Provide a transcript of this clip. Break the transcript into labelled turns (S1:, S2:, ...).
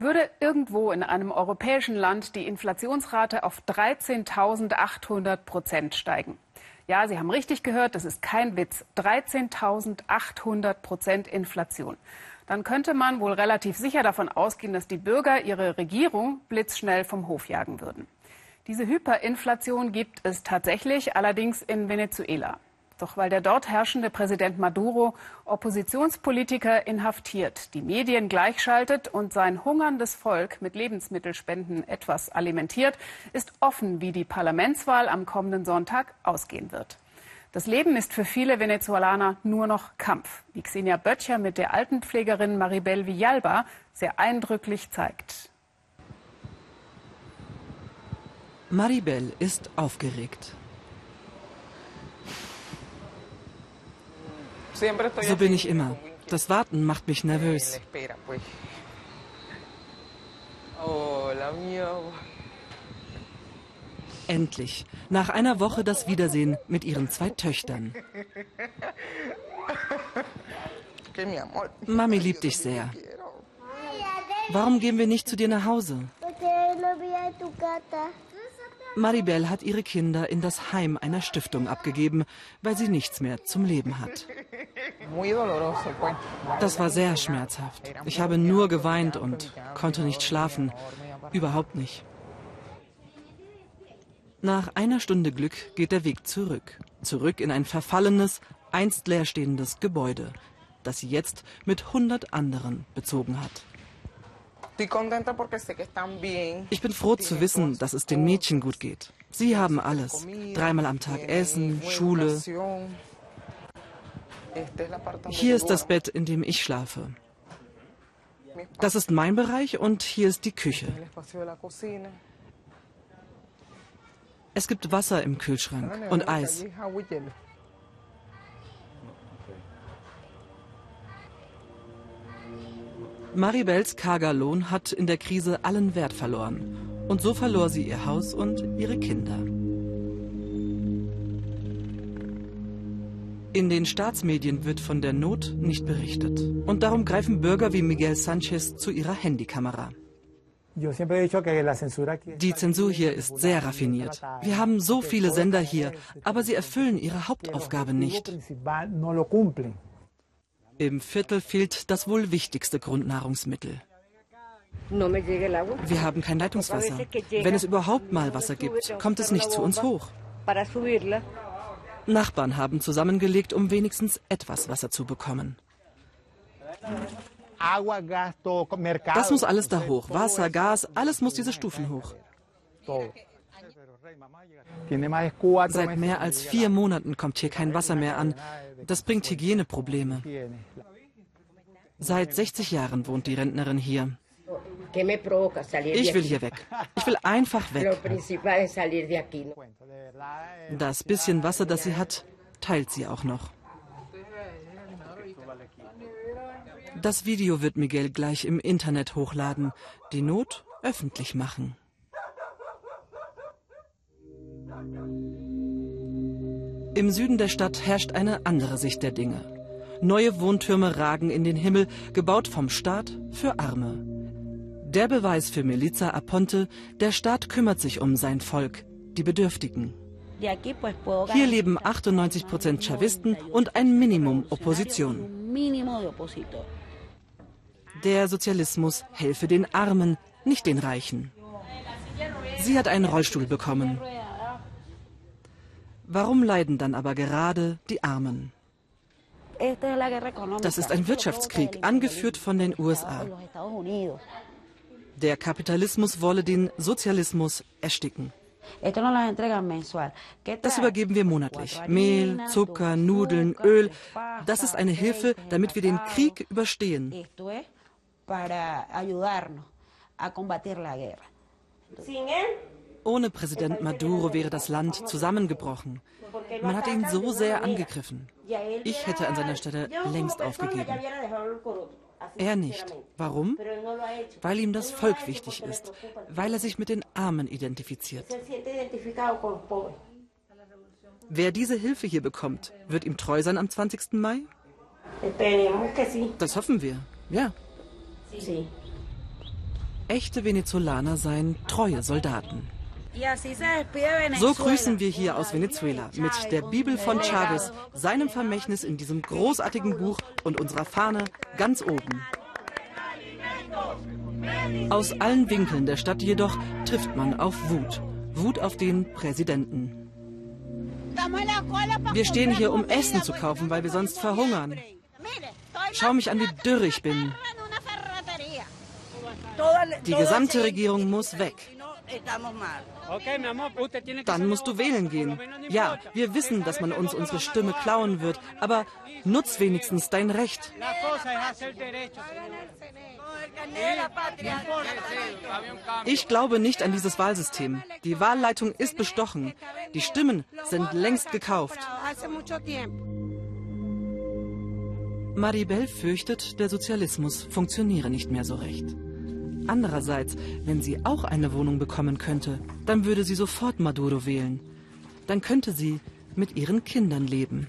S1: Würde irgendwo in einem europäischen Land die Inflationsrate auf 13.800 Prozent steigen? Ja, Sie haben richtig gehört, das ist kein Witz. 13.800 Prozent Inflation. Dann könnte man wohl relativ sicher davon ausgehen, dass die Bürger ihre Regierung blitzschnell vom Hof jagen würden. Diese Hyperinflation gibt es tatsächlich, allerdings in Venezuela. Doch weil der dort herrschende Präsident Maduro Oppositionspolitiker inhaftiert, die Medien gleichschaltet und sein hungerndes Volk mit Lebensmittelspenden etwas alimentiert, ist offen, wie die Parlamentswahl am kommenden Sonntag ausgehen wird. Das Leben ist für viele Venezuelaner nur noch Kampf, wie Xenia Böttcher mit der Altenpflegerin Maribel Villalba sehr eindrücklich zeigt.
S2: Maribel ist aufgeregt. So bin ich immer. Das Warten macht mich nervös. Endlich, nach einer Woche das Wiedersehen mit ihren zwei Töchtern. Mami liebt dich sehr. Warum gehen wir nicht zu dir nach Hause? Maribel hat ihre Kinder in das Heim einer Stiftung abgegeben, weil sie nichts mehr zum Leben hat. Das war sehr schmerzhaft. Ich habe nur geweint und konnte nicht schlafen. Überhaupt nicht. Nach einer Stunde Glück geht der Weg zurück. Zurück in ein verfallenes, einst leerstehendes Gebäude, das sie jetzt mit 100 anderen bezogen hat. Ich bin froh zu wissen, dass es den Mädchen gut geht. Sie haben alles. Dreimal am Tag Essen, Schule. Hier ist das Bett, in dem ich schlafe. Das ist mein Bereich und hier ist die Küche. Es gibt Wasser im Kühlschrank und Eis. Maribels karger Lohn hat in der Krise allen Wert verloren. Und so verlor sie ihr Haus und ihre Kinder. In den Staatsmedien wird von der Not nicht berichtet. Und darum greifen Bürger wie Miguel Sanchez zu ihrer Handykamera. Die Zensur hier ist sehr raffiniert. Wir haben so viele Sender hier, aber sie erfüllen ihre Hauptaufgabe nicht. Im Viertel fehlt das wohl wichtigste Grundnahrungsmittel. Wir haben kein Leitungswasser. Wenn es überhaupt mal Wasser gibt, kommt es nicht zu uns hoch. Nachbarn haben zusammengelegt, um wenigstens etwas Wasser zu bekommen. Das muss alles da hoch. Wasser, Gas, alles muss diese Stufen hoch. Seit mehr als vier Monaten kommt hier kein Wasser mehr an. Das bringt Hygieneprobleme. Seit 60 Jahren wohnt die Rentnerin hier. Ich will hier weg. Ich will einfach weg. Das bisschen Wasser, das sie hat, teilt sie auch noch. Das Video wird Miguel gleich im Internet hochladen, die Not öffentlich machen. Im Süden der Stadt herrscht eine andere Sicht der Dinge. Neue Wohntürme ragen in den Himmel, gebaut vom Staat für Arme. Der Beweis für Melissa Aponte, der Staat kümmert sich um sein Volk, die Bedürftigen. Hier leben 98 Prozent Chavisten und ein Minimum Opposition. Der Sozialismus helfe den Armen, nicht den Reichen. Sie hat einen Rollstuhl bekommen. Warum leiden dann aber gerade die Armen? Das ist ein Wirtschaftskrieg, angeführt von den USA. Der Kapitalismus wolle den Sozialismus ersticken. Das übergeben wir monatlich. Mehl, Zucker, Nudeln, Öl. Das ist eine Hilfe, damit wir den Krieg überstehen. Ohne Präsident Maduro wäre das Land zusammengebrochen. Man hat ihn so sehr angegriffen. Ich hätte an seiner Stelle längst aufgegeben. Er nicht. Warum? Weil ihm das Volk wichtig ist, weil er sich mit den Armen identifiziert. Wer diese Hilfe hier bekommt, wird ihm treu sein am 20. Mai? Das hoffen wir, ja. Echte Venezolaner seien treue Soldaten. So grüßen wir hier aus Venezuela mit der Bibel von Chavez, seinem Vermächtnis in diesem großartigen Buch und unserer Fahne ganz oben. Aus allen Winkeln der Stadt jedoch trifft man auf Wut. Wut auf den Präsidenten. Wir stehen hier, um Essen zu kaufen, weil wir sonst verhungern. Schau mich an, wie dürr ich bin. Die gesamte Regierung muss weg. Dann musst du wählen gehen. Ja, wir wissen, dass man uns unsere Stimme klauen wird, aber nutz wenigstens dein Recht. Ich glaube nicht an dieses Wahlsystem. Die Wahlleitung ist bestochen. Die Stimmen sind längst gekauft. Maribel fürchtet, der Sozialismus funktioniere nicht mehr so recht. Andererseits, wenn sie auch eine Wohnung bekommen könnte, dann würde sie sofort Maduro wählen. Dann könnte sie mit ihren Kindern leben.